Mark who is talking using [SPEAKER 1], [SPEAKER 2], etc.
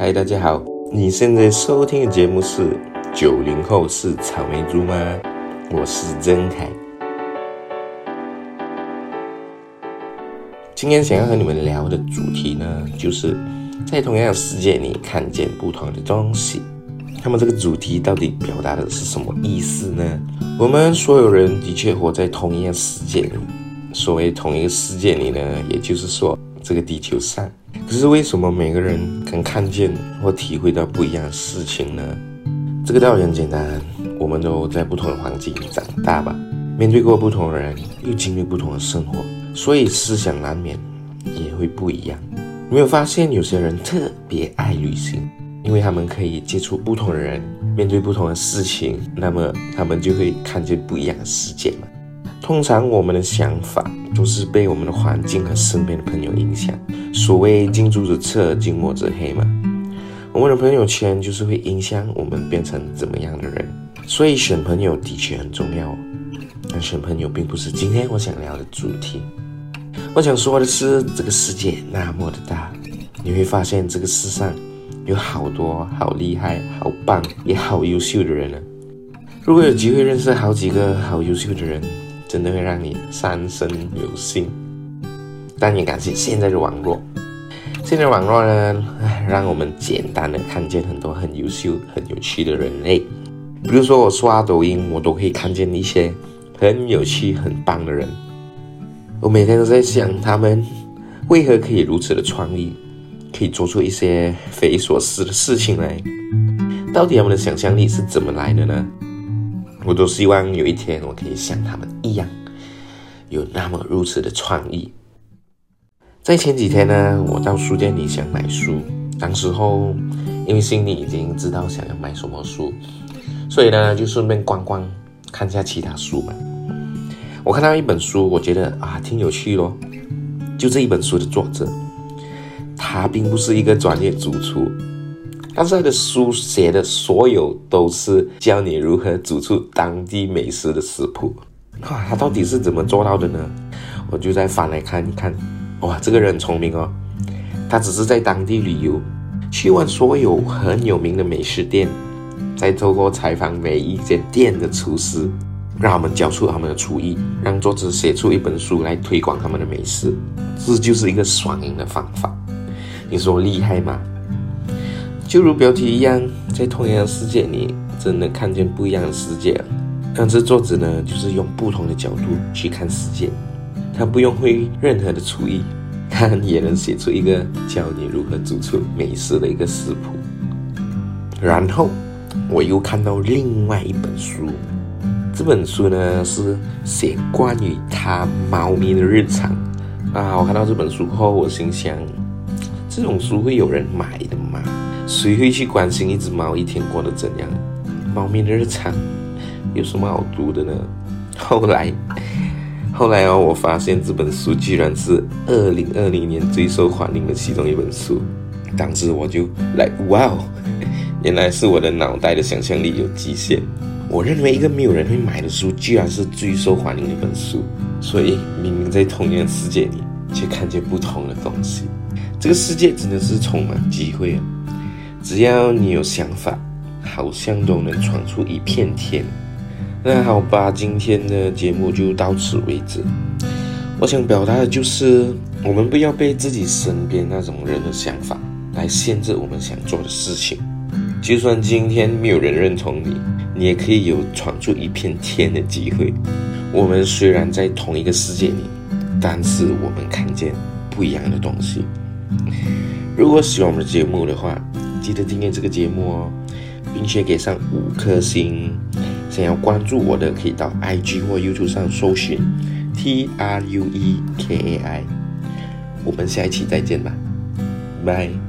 [SPEAKER 1] 嗨，大家好！你现在收听的节目是《九零后是草莓猪吗》？我是曾凯。今天想要和你们聊的主题呢，就是在同样的世界里看见不同的东西。那么这个主题到底表达的是什么意思呢？我们所有人的确活在同一个世界里。所谓同一个世界里呢，也就是说这个地球上。可是为什么每个人能看见或体会到不一样的事情呢？这个道理很简单，我们都在不同的环境长大吧，面对过不同的人，又经历不同的生活，所以思想难免也会不一样。没有发现有些人特别爱旅行，因为他们可以接触不同的人，面对不同的事情，那么他们就会看见不一样的世界嘛。通常我们的想法都是被我们的环境和身边的朋友影响。所谓近朱者赤，近墨者黑嘛。我们的朋友圈就是会影响我们变成怎么样的人。所以选朋友的确很重要。但选朋友并不是今天我想聊的主题。我想说的是，这个世界那么的大，你会发现这个世上有好多好厉害、好棒也好优秀的人呢。如果有机会认识好几个好优秀的人。真的会让你三生有幸，但也感谢现在的网络。现在网络呢，让我们简单的看见很多很优秀、很有趣的人类。比如说我刷抖音，我都可以看见一些很有趣、很棒的人。我每天都在想，他们为何可以如此的创意，可以做出一些匪夷所思的事情来？到底他们的想象力是怎么来的呢？我都希望有一天我可以像他们一样，有那么如此的创意。在前几天呢，我到书店里想买书，当时候因为心里已经知道想要买什么书，所以呢就顺便逛逛，看一下其他书嘛。我看到一本书，我觉得啊挺有趣咯。就这一本书的作者，他并不是一个专业主厨。但是他的书写的所有都是教你如何煮出当地美食的食谱，哇，他到底是怎么做到的呢？我就再翻来看一看，哇，这个人很聪明哦，他只是在当地旅游，去问所有很有名的美食店，再透过采访每一间店的厨师，让他们教出他们的厨艺，让作者写出一本书来推广他们的美食，这就是一个双赢的方法，你说厉害吗？就如标题一样，在同样的世界里，真的看见不一样的世界。但这作者呢，就是用不同的角度去看世界。他不用会任何的厨艺，他也能写出一个教你如何煮出美食的一个食谱。然后我又看到另外一本书，这本书呢是写关于他猫咪的日常。啊，我看到这本书后，我心想，这种书会有人买的吗？谁会去关心一只猫一天过得怎样？猫咪的日常有什么好读的呢？后来，后来哦，我发现这本书居然是二零二零年最受欢迎的其中一本书。当时我就来，哇哦，原来是我的脑袋的想象力有极限。我认为一个没有人会买的书，居然是最受欢迎的一本书。所以，明明在同样的世界里，却看见不同的东西。这个世界真的是充满机会啊！只要你有想法，好像都能闯出一片天。那好吧，今天的节目就到此为止。我想表达的就是，我们不要被自己身边那种人的想法来限制我们想做的事情。就算今天没有人认同你，你也可以有闯出一片天的机会。我们虽然在同一个世界里，但是我们看见不一样的东西。如果喜欢我们的节目的话，记得今天这个节目哦，并且给上五颗星。想要关注我的，可以到 IG 或 YouTube 上搜寻 T R U E K A I。我们下一期再见吧，拜。